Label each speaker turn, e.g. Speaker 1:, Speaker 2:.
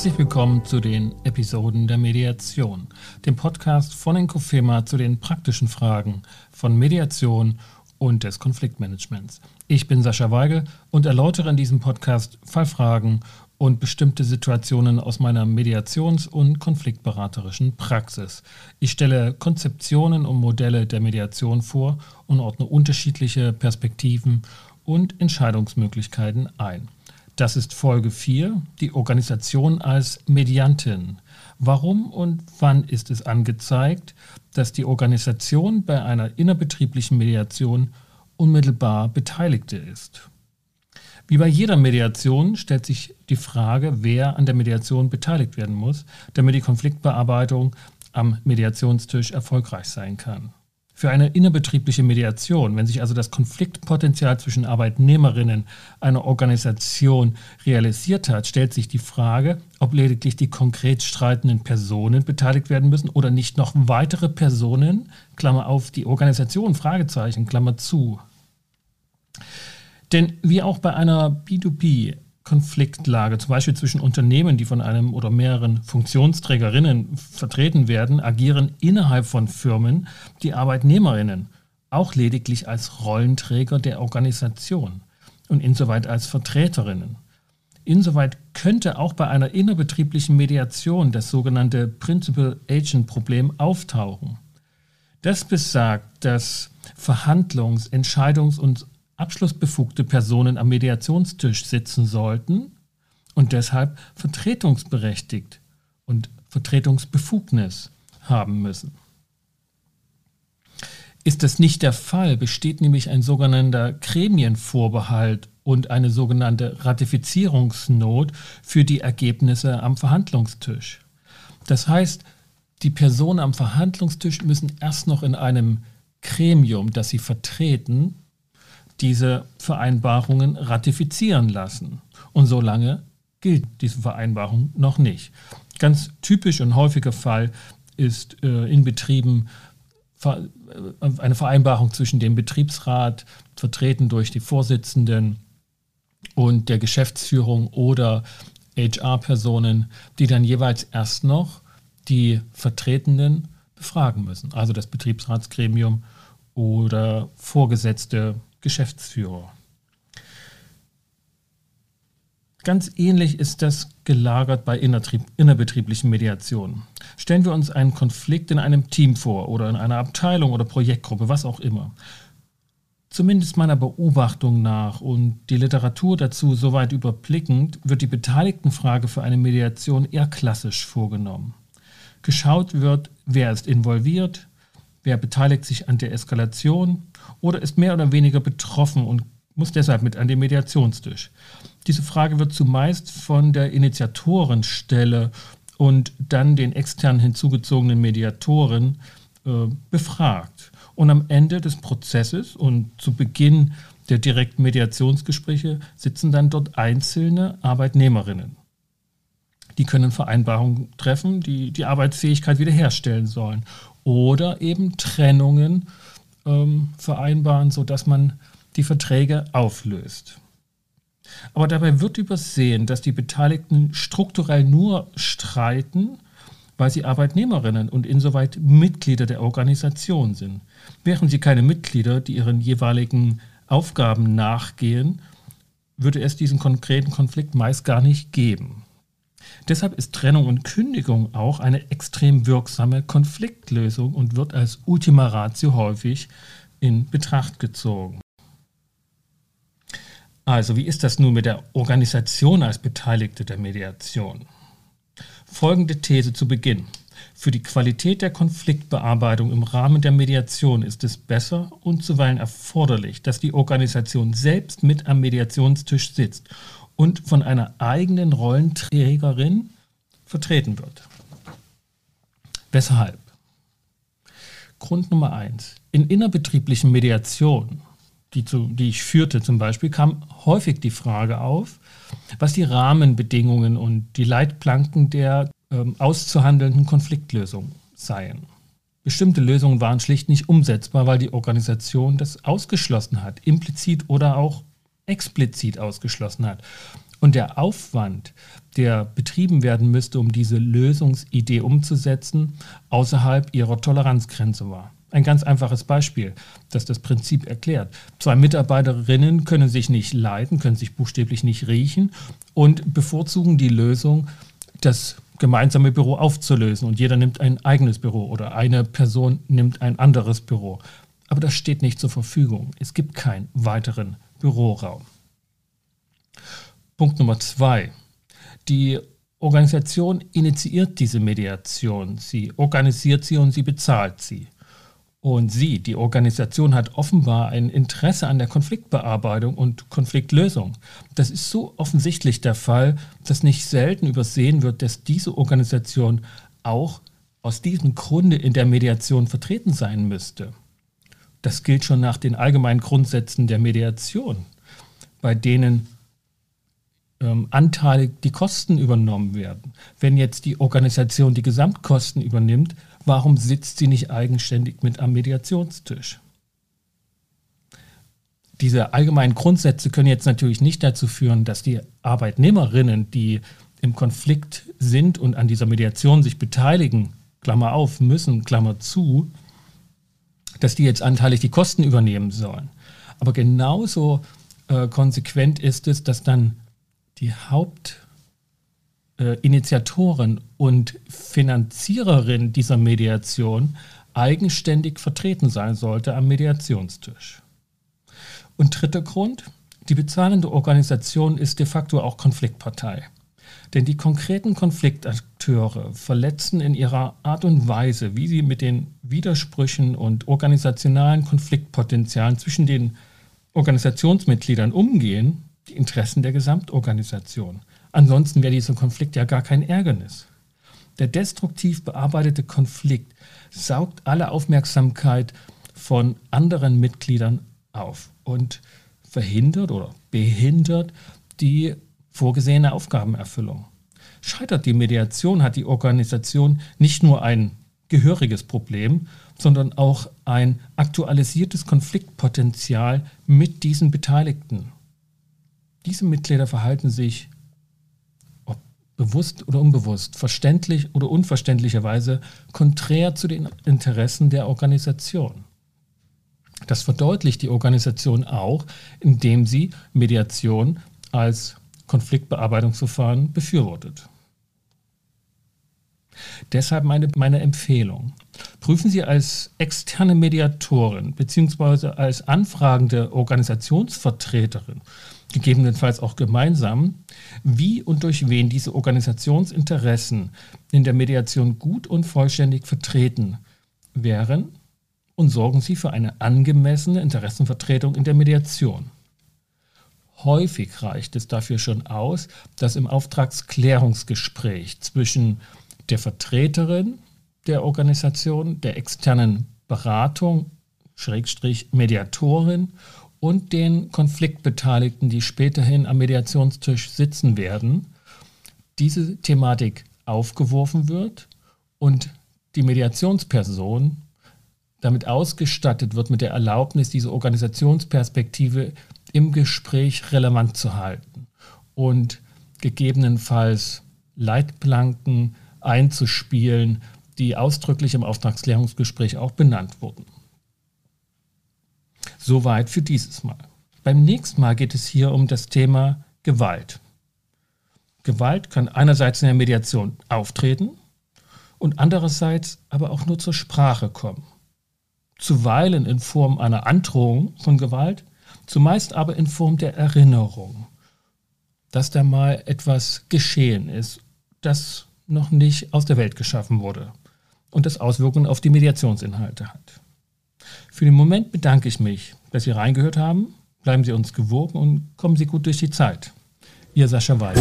Speaker 1: Herzlich willkommen zu den Episoden der Mediation, dem Podcast von Encofema zu den praktischen Fragen von Mediation und des Konfliktmanagements. Ich bin Sascha Weigel und erläutere in diesem Podcast Fallfragen und bestimmte Situationen aus meiner mediations- und konfliktberaterischen Praxis. Ich stelle Konzeptionen und Modelle der Mediation vor und ordne unterschiedliche Perspektiven und Entscheidungsmöglichkeiten ein. Das ist Folge 4, die Organisation als Mediantin. Warum und wann ist es angezeigt, dass die Organisation bei einer innerbetrieblichen Mediation unmittelbar Beteiligte ist? Wie bei jeder Mediation stellt sich die Frage, wer an der Mediation beteiligt werden muss, damit die Konfliktbearbeitung am Mediationstisch erfolgreich sein kann. Für eine innerbetriebliche Mediation, wenn sich also das Konfliktpotenzial zwischen Arbeitnehmerinnen einer Organisation realisiert hat, stellt sich die Frage, ob lediglich die konkret streitenden Personen beteiligt werden müssen oder nicht noch weitere Personen, Klammer auf, die Organisation, Fragezeichen, Klammer zu. Denn wie auch bei einer B2B Konfliktlage, zum Beispiel zwischen Unternehmen, die von einem oder mehreren Funktionsträgerinnen vertreten werden, agieren innerhalb von Firmen die Arbeitnehmerinnen auch lediglich als Rollenträger der Organisation und insoweit als Vertreterinnen. Insoweit könnte auch bei einer innerbetrieblichen Mediation das sogenannte Principal-Agent-Problem auftauchen. Das besagt, dass Verhandlungs-, Entscheidungs- und abschlussbefugte Personen am Mediationstisch sitzen sollten und deshalb vertretungsberechtigt und Vertretungsbefugnis haben müssen. Ist das nicht der Fall, besteht nämlich ein sogenannter Gremienvorbehalt und eine sogenannte Ratifizierungsnot für die Ergebnisse am Verhandlungstisch. Das heißt, die Personen am Verhandlungstisch müssen erst noch in einem Gremium, das sie vertreten, diese Vereinbarungen ratifizieren lassen. Und solange gilt diese Vereinbarung noch nicht. Ganz typisch und häufiger Fall ist äh, in Betrieben äh, eine Vereinbarung zwischen dem Betriebsrat, vertreten durch die Vorsitzenden und der Geschäftsführung oder HR-Personen, die dann jeweils erst noch die Vertretenden befragen müssen, also das Betriebsratsgremium oder Vorgesetzte Geschäftsführer. Ganz ähnlich ist das gelagert bei innerbetrieblichen Mediationen. Stellen wir uns einen Konflikt in einem Team vor oder in einer Abteilung oder Projektgruppe, was auch immer. Zumindest meiner Beobachtung nach und die Literatur dazu soweit überblickend, wird die Beteiligtenfrage für eine Mediation eher klassisch vorgenommen. Geschaut wird, wer ist involviert, wer beteiligt sich an der Eskalation oder ist mehr oder weniger betroffen und muss deshalb mit an den Mediationstisch. Diese Frage wird zumeist von der Initiatorenstelle und dann den extern hinzugezogenen Mediatoren äh, befragt. Und am Ende des Prozesses und zu Beginn der direkten Mediationsgespräche sitzen dann dort einzelne Arbeitnehmerinnen. Die können Vereinbarungen treffen, die die Arbeitsfähigkeit wiederherstellen sollen oder eben Trennungen ähm, vereinbaren, sodass man die Verträge auflöst. Aber dabei wird übersehen, dass die Beteiligten strukturell nur streiten, weil sie Arbeitnehmerinnen und insoweit Mitglieder der Organisation sind. Wären sie keine Mitglieder, die ihren jeweiligen Aufgaben nachgehen, würde es diesen konkreten Konflikt meist gar nicht geben. Deshalb ist Trennung und Kündigung auch eine extrem wirksame Konfliktlösung und wird als Ultima Ratio häufig in Betracht gezogen. Also, wie ist das nun mit der Organisation als Beteiligte der Mediation? Folgende These zu Beginn. Für die Qualität der Konfliktbearbeitung im Rahmen der Mediation ist es besser und zuweilen erforderlich, dass die Organisation selbst mit am Mediationstisch sitzt und von einer eigenen Rollenträgerin vertreten wird. Weshalb? Grund Nummer eins. In innerbetrieblichen Mediationen, die, zu, die ich führte zum Beispiel, kam häufig die Frage auf, was die Rahmenbedingungen und die Leitplanken der ähm, auszuhandelnden Konfliktlösung seien. Bestimmte Lösungen waren schlicht nicht umsetzbar, weil die Organisation das ausgeschlossen hat, implizit oder auch explizit ausgeschlossen hat. und der Aufwand, der betrieben werden müsste, um diese Lösungsidee umzusetzen, außerhalb ihrer Toleranzgrenze war. Ein ganz einfaches Beispiel, das das Prinzip erklärt. Zwei Mitarbeiterinnen können sich nicht leiden, können sich buchstäblich nicht riechen und bevorzugen die Lösung, das gemeinsame Büro aufzulösen und jeder nimmt ein eigenes Büro oder eine Person nimmt ein anderes Büro. Aber das steht nicht zur Verfügung. Es gibt keinen weiteren Büroraum. Punkt Nummer zwei. Die Organisation initiiert diese Mediation. Sie organisiert sie und sie bezahlt sie. Und sie, die Organisation, hat offenbar ein Interesse an der Konfliktbearbeitung und Konfliktlösung. Das ist so offensichtlich der Fall, dass nicht selten übersehen wird, dass diese Organisation auch aus diesem Grunde in der Mediation vertreten sein müsste. Das gilt schon nach den allgemeinen Grundsätzen der Mediation, bei denen ähm, anteilig die Kosten übernommen werden. Wenn jetzt die Organisation die Gesamtkosten übernimmt, warum sitzt sie nicht eigenständig mit am Mediationstisch? Diese allgemeinen Grundsätze können jetzt natürlich nicht dazu führen, dass die Arbeitnehmerinnen, die im Konflikt sind und an dieser Mediation sich beteiligen, Klammer auf, müssen, Klammer zu, dass die jetzt anteilig die Kosten übernehmen sollen. Aber genauso äh, konsequent ist es, dass dann die Hauptinitiatorin äh, und Finanziererin dieser Mediation eigenständig vertreten sein sollte am Mediationstisch. Und dritter Grund, die bezahlende Organisation ist de facto auch Konfliktpartei. Denn die konkreten Konfliktakteure verletzen in ihrer Art und Weise, wie sie mit den Widersprüchen und organisationalen Konfliktpotenzialen zwischen den Organisationsmitgliedern umgehen, die Interessen der Gesamtorganisation. Ansonsten wäre dieser Konflikt ja gar kein Ärgernis. Der destruktiv bearbeitete Konflikt saugt alle Aufmerksamkeit von anderen Mitgliedern auf und verhindert oder behindert die vorgesehene Aufgabenerfüllung. Scheitert die Mediation, hat die Organisation nicht nur ein gehöriges Problem, sondern auch ein aktualisiertes Konfliktpotenzial mit diesen Beteiligten. Diese Mitglieder verhalten sich, ob bewusst oder unbewusst, verständlich oder unverständlicherweise, konträr zu den Interessen der Organisation. Das verdeutlicht die Organisation auch, indem sie Mediation als Konfliktbearbeitungsverfahren befürwortet. Deshalb meine, meine Empfehlung. Prüfen Sie als externe Mediatorin bzw. als anfragende Organisationsvertreterin, gegebenenfalls auch gemeinsam, wie und durch wen diese Organisationsinteressen in der Mediation gut und vollständig vertreten wären und sorgen Sie für eine angemessene Interessenvertretung in der Mediation. Häufig reicht es dafür schon aus, dass im Auftragsklärungsgespräch zwischen der Vertreterin der Organisation, der externen Beratung, Schrägstrich Mediatorin und den Konfliktbeteiligten, die späterhin am Mediationstisch sitzen werden, diese Thematik aufgeworfen wird und die Mediationsperson damit ausgestattet wird mit der Erlaubnis, diese Organisationsperspektive im Gespräch relevant zu halten und gegebenenfalls Leitplanken einzuspielen, die ausdrücklich im Auftragsklärungsgespräch auch benannt wurden. Soweit für dieses Mal. Beim nächsten Mal geht es hier um das Thema Gewalt. Gewalt kann einerseits in der Mediation auftreten und andererseits aber auch nur zur Sprache kommen. Zuweilen in Form einer Androhung von Gewalt, zumeist aber in Form der Erinnerung, dass da mal etwas geschehen ist, das noch nicht aus der Welt geschaffen wurde und das Auswirkungen auf die Mediationsinhalte hat. Für den Moment bedanke ich mich, dass Sie reingehört haben. Bleiben Sie uns gewogen und kommen Sie gut durch die Zeit. Ihr Sascha Weiß.